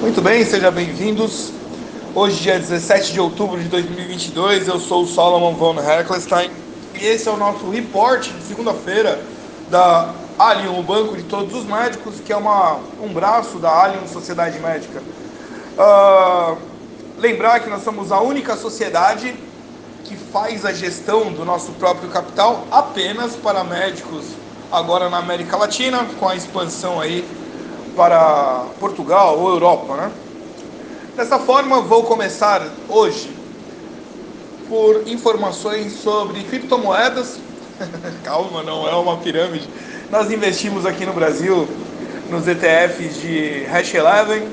Muito bem, sejam bem-vindos. Hoje, dia 17 de outubro de 2022, eu sou o Solomon von Herklestein e esse é o nosso report de segunda-feira da Allium, o Banco de Todos os Médicos, que é uma, um braço da Allium Sociedade Médica. Uh, lembrar que nós somos a única sociedade que faz a gestão do nosso próprio capital apenas para médicos agora na América Latina, com a expansão aí para Portugal ou Europa, né? Dessa forma, vou começar hoje por informações sobre criptomoedas. Calma, não é uma pirâmide. Nós investimos aqui no Brasil nos ETFs de Hash 11,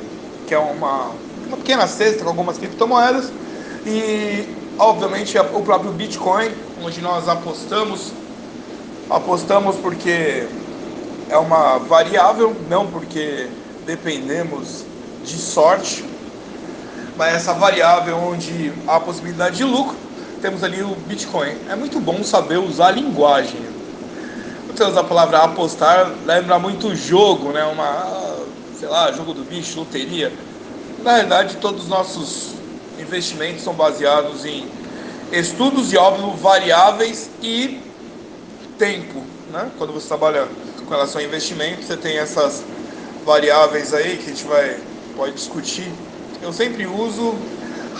que é uma, uma pequena cesta com algumas criptomoedas, e obviamente o próprio Bitcoin, onde nós apostamos. Apostamos porque é uma variável, não porque dependemos de sorte, mas essa variável onde há possibilidade de lucro, temos ali o Bitcoin. É muito bom saber usar a linguagem. Você a palavra apostar, lembra muito jogo, né? Uma, sei lá, jogo do bicho, loteria. Na verdade, todos os nossos investimentos são baseados em estudos e, óbvio, variáveis e tempo, né? Quando você trabalha com relação a investimento, você tem essas variáveis aí que a gente vai pode discutir. Eu sempre uso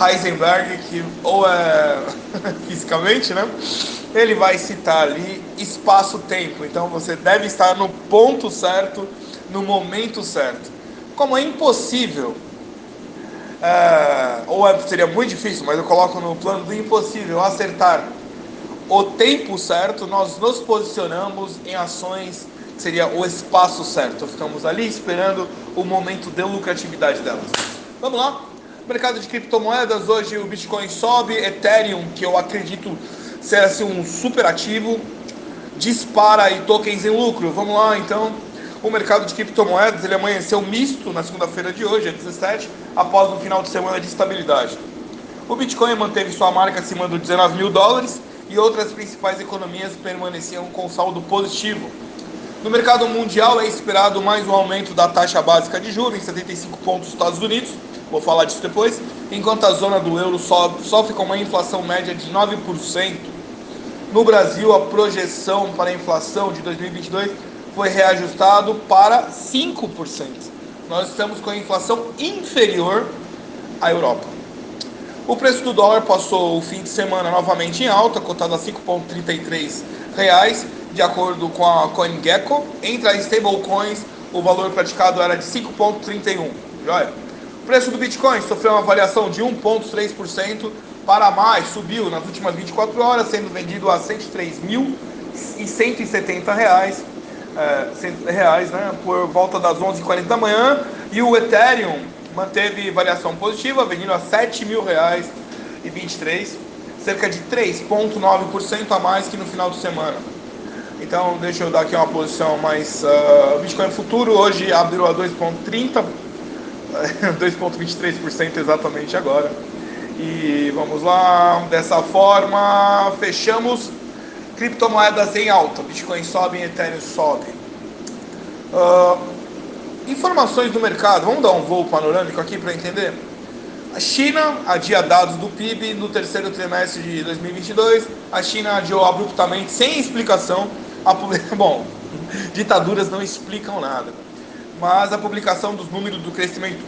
Heisenberg, que ou é fisicamente, né? Ele vai citar ali espaço-tempo. Então você deve estar no ponto certo, no momento certo. Como é impossível, é, ou é, seria muito difícil, mas eu coloco no plano do impossível acertar o tempo certo, nós nos posicionamos em ações seria o espaço certo. Ficamos ali esperando o momento de lucratividade delas. Vamos lá? Mercado de criptomoedas, hoje o Bitcoin sobe, Ethereum, que eu acredito ser assim, um super ativo, dispara e tokens em lucro. Vamos lá então. O mercado de criptomoedas ele amanheceu misto na segunda-feira de hoje, é 17, após um final de semana de estabilidade. O Bitcoin manteve sua marca acima dos 19 mil dólares e outras principais economias permaneciam com saldo positivo. No mercado mundial é esperado mais um aumento da taxa básica de juros em 75 pontos nos Estados Unidos, vou falar disso depois, enquanto a zona do euro sofre com uma inflação média de 9%. No Brasil, a projeção para a inflação de 2022 foi reajustado para 5%. Nós estamos com a inflação inferior à Europa. O preço do dólar passou o fim de semana novamente em alta, cotado a 5,33 reais de acordo com a CoinGecko, entre as stablecoins o valor praticado era de 5,31. Joia? O preço do Bitcoin sofreu uma variação de 1,3% para mais, subiu nas últimas 24 horas, sendo vendido a 103.170 reais, é, reais né, por volta das 11h40 da manhã. E o Ethereum manteve variação positiva, vendendo a 7 mil reais e 23, cerca de 3,9% a mais que no final de semana. Então, deixa eu dar aqui uma posição mais. Uh, Bitcoin futuro hoje abriu a 2,30%, 2,23% exatamente agora. E vamos lá, dessa forma, fechamos criptomoedas em alta. Bitcoin sobe, Ethereum sobe. Uh, informações do mercado, vamos dar um voo panorâmico aqui para entender? A China adia dados do PIB no terceiro trimestre de 2022. A China adiou abruptamente, sem explicação, a, bom, ditaduras não explicam nada, mas a publicação dos números do crescimento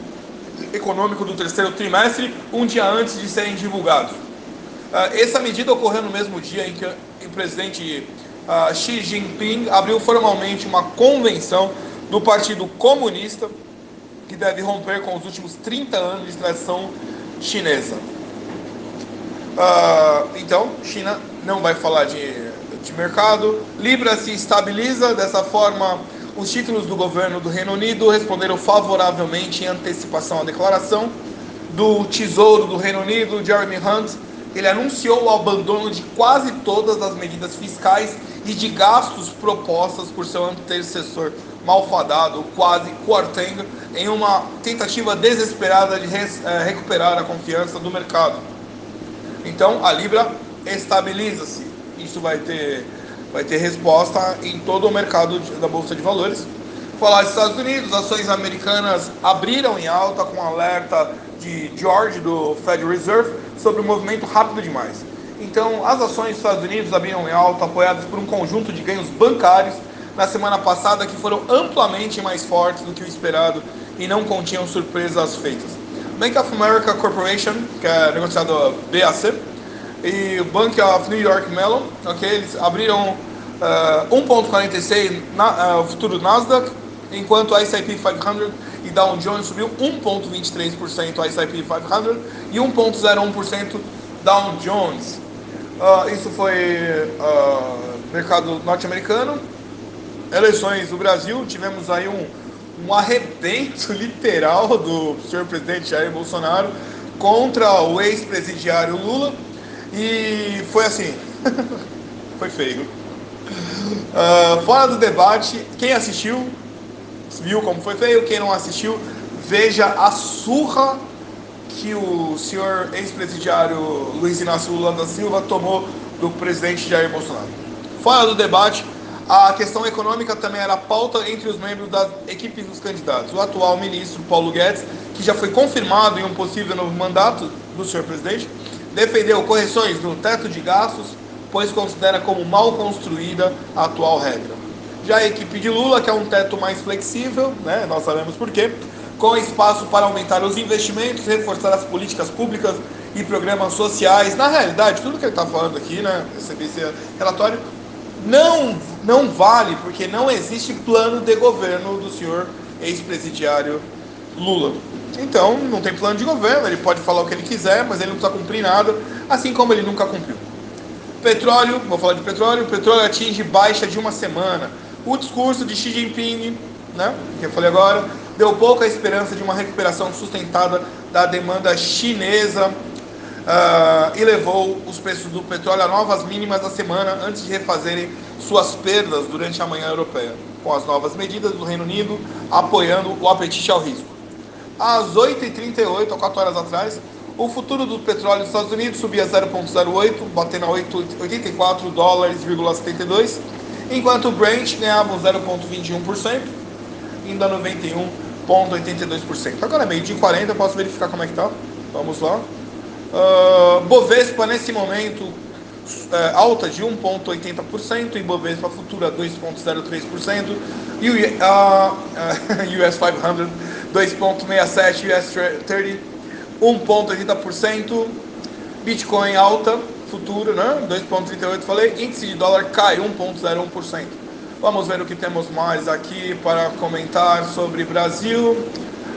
econômico do terceiro trimestre um dia antes de serem divulgados. Uh, essa medida ocorreu no mesmo dia em que o presidente uh, Xi Jinping abriu formalmente uma convenção do Partido Comunista que deve romper com os últimos 30 anos de tradição chinesa. Uh, então, China não vai falar de de mercado. Libra se estabiliza, dessa forma, os títulos do governo do Reino Unido responderam favoravelmente em antecipação à declaração do Tesouro do Reino Unido, Jeremy Hunt. Ele anunciou o abandono de quase todas as medidas fiscais e de gastos propostas por seu antecessor malfadado, quase Quarteng, em uma tentativa desesperada de eh, recuperar a confiança do mercado. Então, a Libra estabiliza-se isso vai ter, vai ter resposta em todo o mercado da Bolsa de Valores. Falar dos Estados Unidos, ações americanas abriram em alta com alerta de George do Federal Reserve sobre o movimento rápido demais. Então, as ações dos Estados Unidos abriram em alta, apoiadas por um conjunto de ganhos bancários na semana passada que foram amplamente mais fortes do que o esperado e não continham surpresas feitas. Bank of America Corporation, que é negociado BAC, e o Bank of New York Mellon, ok, eles abriram uh, 1,46 na uh, futuro Nasdaq, enquanto a S&P 500 e Dow Jones subiu 1,23% a S&P 500 e 1,01% Dow Jones. Uh, isso foi uh, mercado norte-americano. Eleições do Brasil, tivemos aí um, um arrebento literal do senhor presidente Jair Bolsonaro contra o ex-presidiário Lula. E foi assim, foi feio. Uh, fora do debate, quem assistiu viu como foi feio, quem não assistiu, veja a surra que o senhor ex-presidiário Luiz Inácio Lula da Silva tomou do presidente Jair Bolsonaro. Fora do debate, a questão econômica também era pauta entre os membros das equipes dos candidatos. O atual ministro Paulo Guedes, que já foi confirmado em um possível novo mandato do senhor presidente, defendeu correções no teto de gastos, pois considera como mal construída a atual regra. Já a equipe de Lula, que é um teto mais flexível, né, nós sabemos por quê, com espaço para aumentar os investimentos, reforçar as políticas públicas e programas sociais. Na realidade, tudo que ele está falando aqui, né, recebi esse relatório, não, não vale porque não existe plano de governo do senhor ex-presidiário Lula. Então, não tem plano de governo, ele pode falar o que ele quiser, mas ele não precisa cumprir nada, assim como ele nunca cumpriu. Petróleo, vou falar de petróleo, o petróleo atinge baixa de uma semana. O discurso de Xi Jinping, né, que eu falei agora, deu pouca esperança de uma recuperação sustentada da demanda chinesa uh, e levou os preços do petróleo a novas mínimas da semana antes de refazerem suas perdas durante a manhã europeia, com as novas medidas do Reino Unido apoiando o apetite ao risco. Às 8h38, ou 4 horas atrás, o futuro do petróleo dos Estados Unidos subia 0,08, batendo a 84 dólares,72, enquanto o Brent ganhava 0,21%, indo a 91,82%. Agora é meio de 40, posso verificar como é que tá? Vamos lá. Uh, Bovespa nesse momento alta de 1,80%, e Bovespa futura 2,03%, e o uh, US 500 2,67%, US 30 1,80%, Bitcoin alta futura, né? 2,38 falei, índice de dólar cai 1,01%. Vamos ver o que temos mais aqui para comentar sobre Brasil.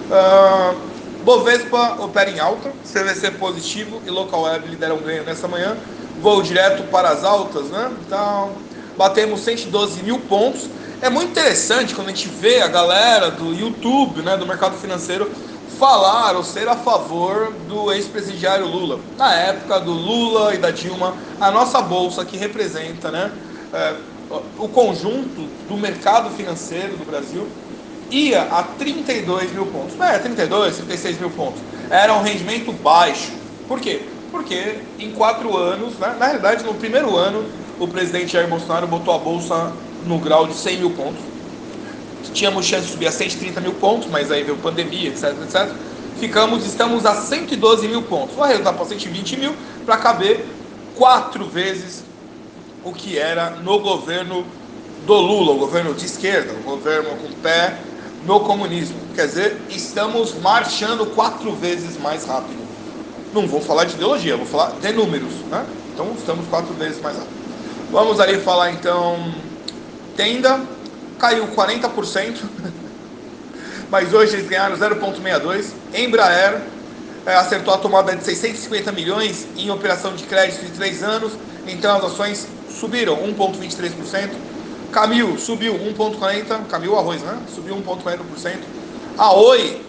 Uh, Bovespa opera em alta, CVC positivo e Local Web lideram ganho nessa manhã. Voo direto para as altas, né? Então, batemos 112 mil pontos. É muito interessante quando a gente vê a galera do YouTube, né, do mercado financeiro, falar ou ser a favor do ex-presidiário Lula. Na época do Lula e da Dilma, a nossa bolsa que representa, né, é, o conjunto do mercado financeiro do Brasil ia a 32 mil pontos. É, 32, 36 mil pontos. Era um rendimento baixo. Por quê? Porque em quatro anos, né, na realidade no primeiro ano, o presidente Jair Bolsonaro botou a bolsa no grau de 100 mil pontos. Tínhamos chance de subir a 130 mil pontos, mas aí veio pandemia, etc, etc. Ficamos, estamos a 112 mil pontos. O arredondar para 120 mil para caber quatro vezes o que era no governo do Lula, o governo de esquerda, o governo com pé no comunismo. Quer dizer, estamos marchando quatro vezes mais rápido. Não vou falar de ideologia, vou falar de números, né? Então estamos quatro vezes mais rápido. Vamos ali falar então. Tenda caiu 40%, mas hoje eles ganharam 0,62. Embraer é, acertou a tomada de 650 milhões em operação de crédito de 3 anos, então as ações subiram 1,23%. Camil subiu 1,40%, Camil Arroz, né? Subiu 1,40%. A Oi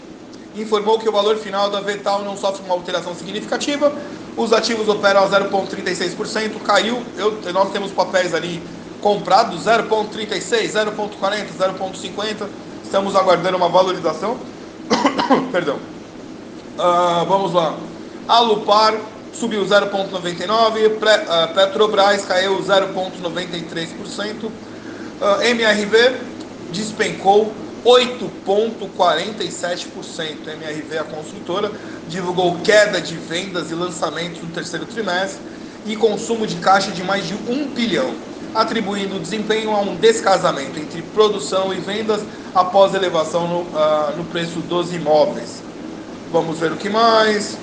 informou que o valor final da Vetal não sofre uma alteração significativa. Os ativos operam a 0,36%, caiu. Eu, nós temos papéis ali comprados 0,36, 0,40, 0,50. Estamos aguardando uma valorização. Perdão. Uh, vamos lá. A Lupar subiu 0,99, uh, Petrobras caiu 0,93%. Uh, MRV despencou 8,47%. MRV, a construtora, divulgou queda de vendas e lançamentos no terceiro trimestre e consumo de caixa de mais de 1 bilhão, atribuindo o desempenho a um descasamento entre produção e vendas após elevação no, uh, no preço dos imóveis. Vamos ver o que mais.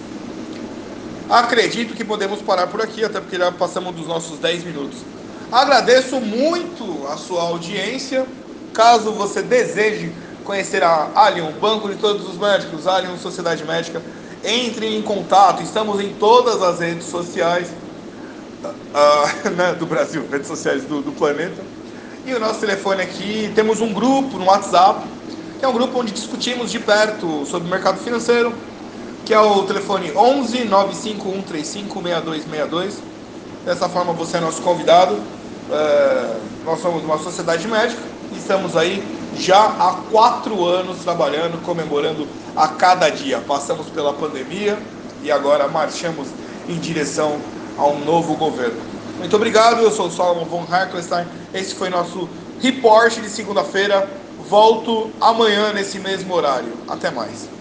Acredito que podemos parar por aqui, até porque já passamos dos nossos 10 minutos. Agradeço muito a sua audiência. Caso você deseje conhecer a Allion, Banco de Todos os Médicos, Allion Sociedade Médica, entre em contato. Estamos em todas as redes sociais uh, né, do Brasil, redes sociais do, do planeta. E o nosso telefone aqui, temos um grupo no WhatsApp, que é um grupo onde discutimos de perto sobre o mercado financeiro, que é o telefone 11 95135 6262. Dessa forma você é nosso convidado. É, nós somos uma sociedade médica estamos aí já há quatro anos trabalhando, comemorando a cada dia. Passamos pela pandemia e agora marchamos em direção a um novo governo. Muito obrigado, eu sou o Solomon von Harkelstein. Esse foi nosso report de segunda-feira. Volto amanhã nesse mesmo horário. Até mais.